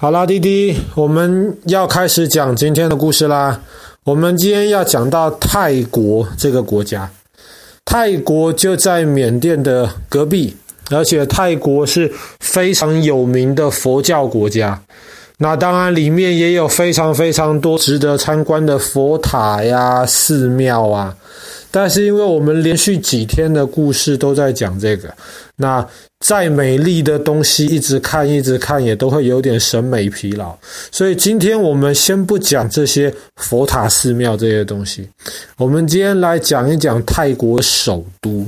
好啦，弟弟，我们要开始讲今天的故事啦。我们今天要讲到泰国这个国家，泰国就在缅甸的隔壁，而且泰国是非常有名的佛教国家。那当然，里面也有非常非常多值得参观的佛塔呀、寺庙啊。但是，因为我们连续几天的故事都在讲这个，那再美丽的东西一直看一直看，也都会有点审美疲劳。所以，今天我们先不讲这些佛塔、寺庙这些东西，我们今天来讲一讲泰国首都。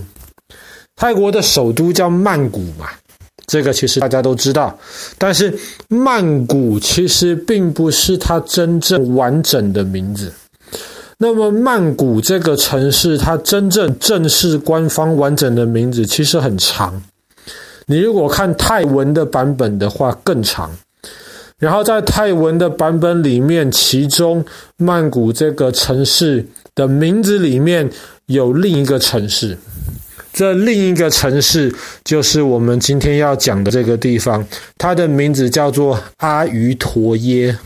泰国的首都叫曼谷嘛，这个其实大家都知道。但是，曼谷其实并不是它真正完整的名字。那么曼谷这个城市，它真正正式官方完整的名字其实很长。你如果看泰文的版本的话，更长。然后在泰文的版本里面，其中曼谷这个城市的名字里面有另一个城市，这另一个城市就是我们今天要讲的这个地方，它的名字叫做阿瑜陀耶。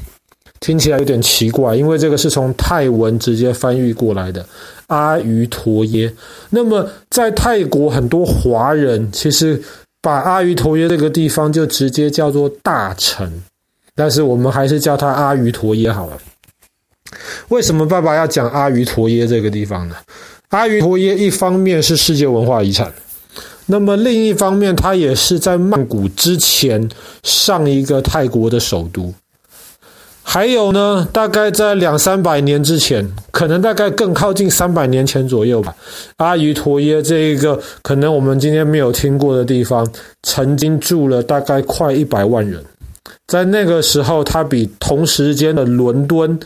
听起来有点奇怪，因为这个是从泰文直接翻译过来的“阿瑜陀耶”。那么在泰国，很多华人其实把阿瑜陀耶这个地方就直接叫做大城，但是我们还是叫它阿瑜陀耶好了。为什么爸爸要讲阿瑜陀耶这个地方呢？阿瑜陀耶一方面是世界文化遗产，那么另一方面，它也是在曼谷之前上一个泰国的首都。还有呢，大概在两三百年之前，可能大概更靠近三百年前左右吧。阿瑜陀耶这一个可能我们今天没有听过的地方，曾经住了大概快一百万人。在那个时候，它比同时间的伦敦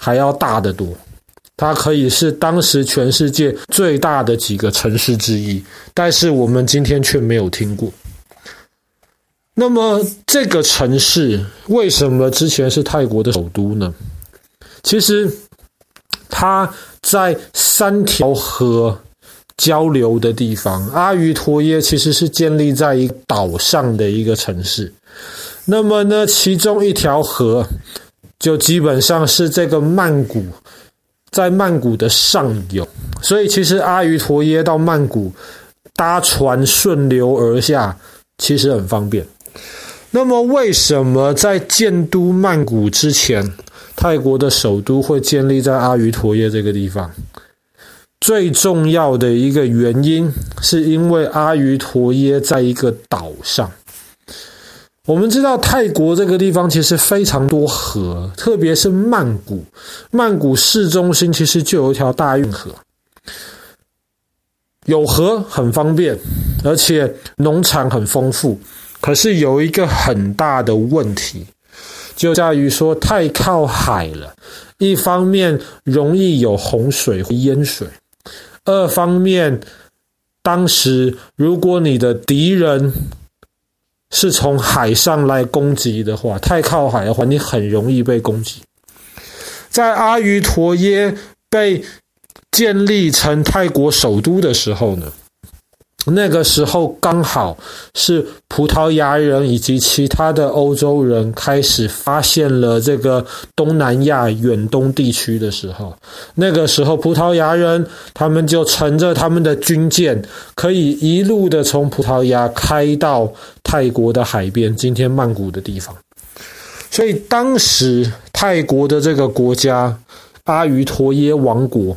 还要大得多。它可以是当时全世界最大的几个城市之一，但是我们今天却没有听过。那么这个城市为什么之前是泰国的首都呢？其实它在三条河交流的地方，阿瑜陀耶其实是建立在一个岛上的一个城市。那么呢，其中一条河就基本上是这个曼谷，在曼谷的上游，所以其实阿瑜陀耶到曼谷搭船顺流而下，其实很方便。那么，为什么在建都曼谷之前，泰国的首都会建立在阿瑜陀耶这个地方？最重要的一个原因，是因为阿瑜陀耶在一个岛上。我们知道，泰国这个地方其实非常多河，特别是曼谷。曼谷市中心其实就有一条大运河，有河很方便，而且农产很丰富。可是有一个很大的问题，就在于说太靠海了。一方面容易有洪水和淹水，二方面，当时如果你的敌人是从海上来攻击的话，太靠海的话，你很容易被攻击。在阿瑜陀耶被建立成泰国首都的时候呢，那个时候刚好是葡萄牙人以及其他的欧洲人开始发现了这个东南亚远东地区的时候，那个时候葡萄牙人他们就乘着他们的军舰，可以一路的从葡萄牙开到泰国的海边，今天曼谷的地方。所以当时泰国的这个国家阿瑜陀耶王国。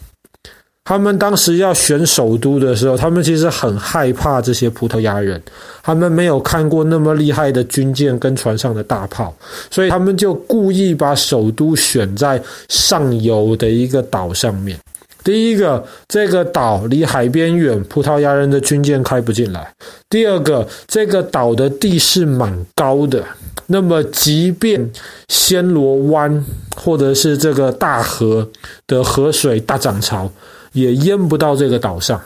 他们当时要选首都的时候，他们其实很害怕这些葡萄牙人，他们没有看过那么厉害的军舰跟船上的大炮，所以他们就故意把首都选在上游的一个岛上面。第一个，这个岛离海边远，葡萄牙人的军舰开不进来；第二个，这个岛的地势蛮高的，那么即便暹罗湾或者是这个大河的河水大涨潮。也淹不到这个岛上，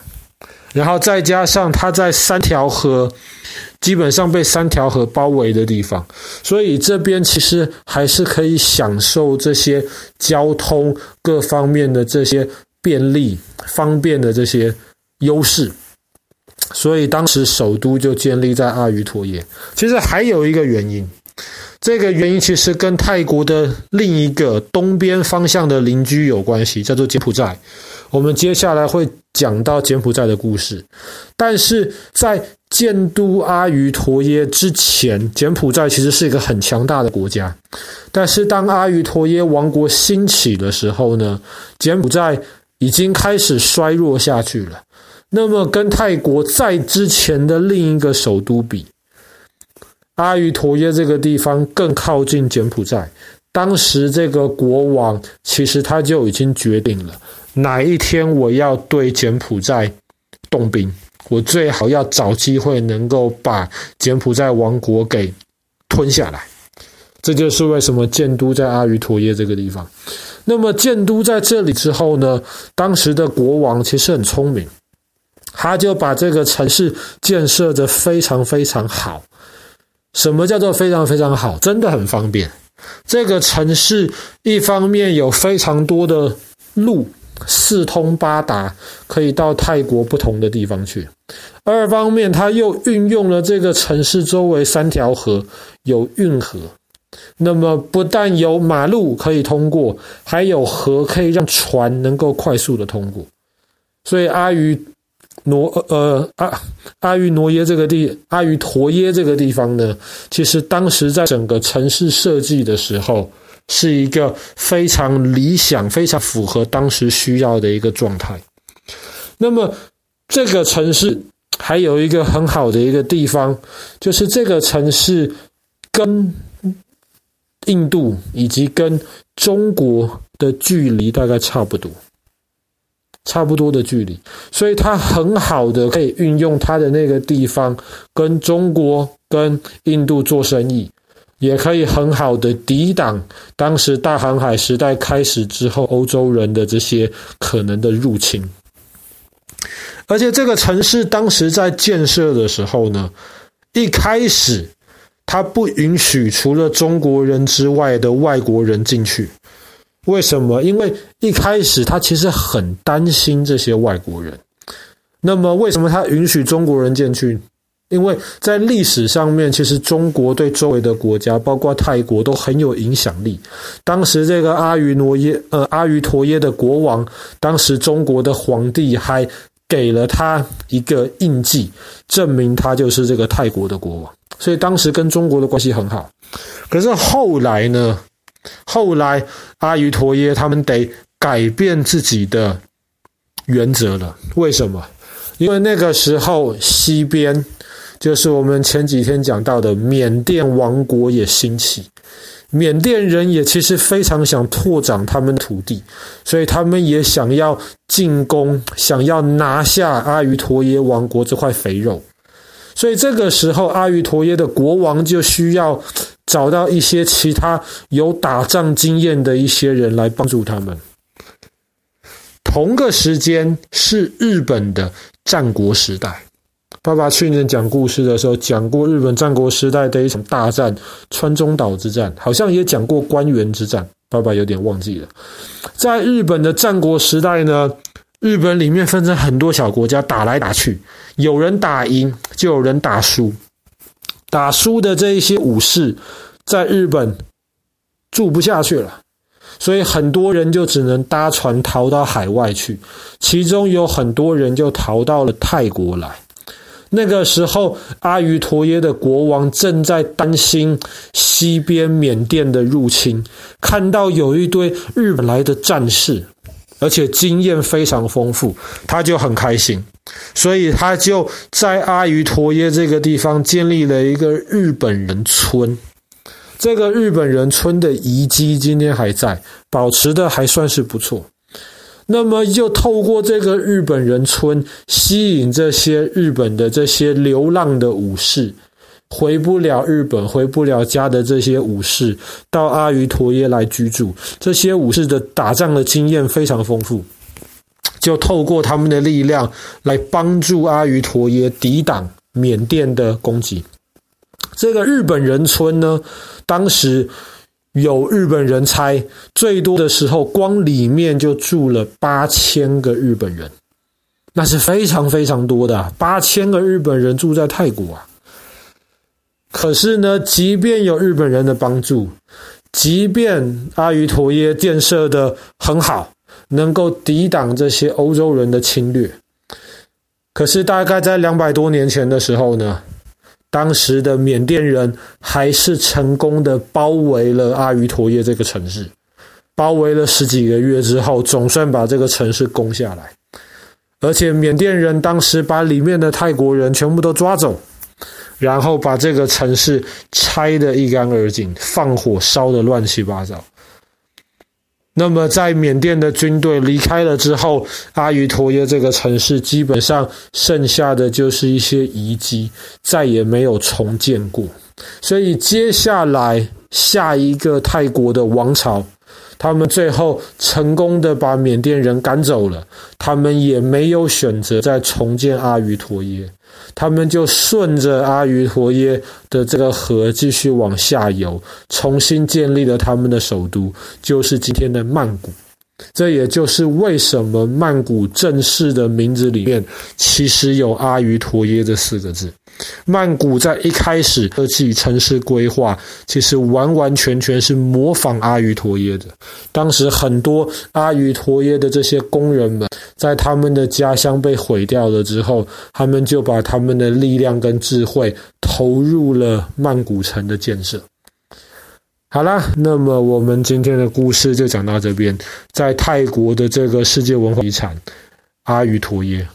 然后再加上它在三条河，基本上被三条河包围的地方，所以这边其实还是可以享受这些交通各方面的这些便利、方便的这些优势。所以当时首都就建立在阿瑜陀耶。其实还有一个原因，这个原因其实跟泰国的另一个东边方向的邻居有关系，叫做柬埔寨。我们接下来会讲到柬埔寨的故事，但是在建都阿瑜陀耶之前，柬埔寨其实是一个很强大的国家。但是当阿瑜陀耶王国兴起的时候呢，柬埔寨已经开始衰弱下去了。那么跟泰国在之前的另一个首都比，阿瑜陀耶这个地方更靠近柬埔寨。当时这个国王其实他就已经决定了，哪一天我要对柬埔寨动兵。我最好要找机会能够把柬埔寨王国给吞下来，这就是为什么建都在阿瑜陀耶这个地方。那么建都在这里之后呢，当时的国王其实很聪明，他就把这个城市建设得非常非常好。什么叫做非常非常好？真的很方便。这个城市一方面有非常多的路。四通八达，可以到泰国不同的地方去。二方面，它又运用了这个城市周围三条河，有运河。那么，不但有马路可以通过，还有河可以让船能够快速的通过。所以，阿瑜挪呃阿阿瑜挪耶这个地阿瑜陀耶这个地方呢，其实当时在整个城市设计的时候。是一个非常理想、非常符合当时需要的一个状态。那么，这个城市还有一个很好的一个地方，就是这个城市跟印度以及跟中国的距离大概差不多，差不多的距离，所以它很好的可以运用它的那个地方跟中国、跟印度做生意。也可以很好的抵挡当时大航海时代开始之后欧洲人的这些可能的入侵，而且这个城市当时在建设的时候呢，一开始它不允许除了中国人之外的外国人进去，为什么？因为一开始他其实很担心这些外国人。那么为什么他允许中国人进去？因为在历史上面，其实中国对周围的国家，包括泰国，都很有影响力。当时这个阿瑜挪耶，呃，阿瑜陀耶的国王，当时中国的皇帝还给了他一个印记，证明他就是这个泰国的国王。所以当时跟中国的关系很好。可是后来呢？后来阿瑜陀耶他们得改变自己的原则了。为什么？因为那个时候西边。就是我们前几天讲到的缅甸王国也兴起，缅甸人也其实非常想拓展他们土地，所以他们也想要进攻，想要拿下阿瑜陀耶王国这块肥肉。所以这个时候，阿瑜陀耶的国王就需要找到一些其他有打仗经验的一些人来帮助他们。同个时间是日本的战国时代。爸爸去年讲故事的时候讲过日本战国时代的一场大战——川中岛之战，好像也讲过关原之战。爸爸有点忘记了。在日本的战国时代呢，日本里面分成很多小国家，打来打去，有人打赢，就有人打输。打输的这一些武士，在日本住不下去了，所以很多人就只能搭船逃到海外去，其中有很多人就逃到了泰国来。那个时候，阿瑜陀耶的国王正在担心西边缅甸的入侵，看到有一堆日本来的战士，而且经验非常丰富，他就很开心，所以他就在阿瑜陀耶这个地方建立了一个日本人村。这个日本人村的遗迹今天还在，保持的还算是不错。那么，就透过这个日本人村，吸引这些日本的这些流浪的武士，回不了日本、回不了家的这些武士，到阿瑜陀耶来居住。这些武士的打仗的经验非常丰富，就透过他们的力量来帮助阿瑜陀耶抵挡缅甸的攻击。这个日本人村呢，当时。有日本人猜，最多的时候，光里面就住了八千个日本人，那是非常非常多的。八千个日本人住在泰国啊，可是呢，即便有日本人的帮助，即便阿瑜陀耶建设的很好，能够抵挡这些欧洲人的侵略，可是大概在两百多年前的时候呢，当时的缅甸人还是成功的包围了阿瑜陀耶这个城市，包围了十几个月之后，总算把这个城市攻下来。而且缅甸人当时把里面的泰国人全部都抓走，然后把这个城市拆得一干二净，放火烧得乱七八糟。那么，在缅甸的军队离开了之后，阿瑜陀耶这个城市基本上剩下的就是一些遗迹，再也没有重建过。所以，接下来下一个泰国的王朝，他们最后成功的把缅甸人赶走了，他们也没有选择再重建阿瑜陀耶。他们就顺着阿瑜陀耶的这个河继续往下游，重新建立了他们的首都，就是今天的曼谷。这也就是为什么曼谷正式的名字里面其实有阿瑜陀耶这四个字。曼谷在一开始设计城市规划，其实完完全全是模仿阿瑜陀耶的。当时很多阿瑜陀耶的这些工人们，在他们的家乡被毁掉了之后，他们就把他们的力量跟智慧投入了曼谷城的建设。好啦，那么我们今天的故事就讲到这边，在泰国的这个世界文化遗产阿瑜陀耶。